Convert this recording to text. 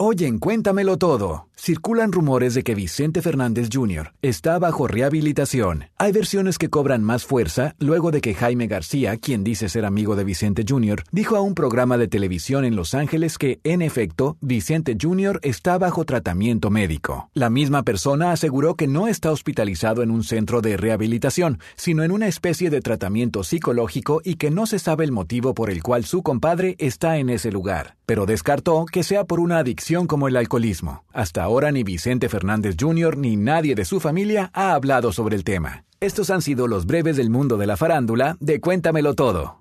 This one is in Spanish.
Oyen, cuéntamelo todo. Circulan rumores de que Vicente Fernández Jr. está bajo rehabilitación. Hay versiones que cobran más fuerza luego de que Jaime García, quien dice ser amigo de Vicente Jr., dijo a un programa de televisión en Los Ángeles que, en efecto, Vicente Jr. está bajo tratamiento médico. La misma persona aseguró que no está hospitalizado en un centro de rehabilitación, sino en una especie de tratamiento psicológico y que no se sabe el motivo por el cual su compadre está en ese lugar, pero descartó que sea por una adicción como el alcoholismo. Hasta ahora ni Vicente Fernández Jr. ni nadie de su familia ha hablado sobre el tema. Estos han sido los breves del mundo de la farándula de Cuéntamelo Todo.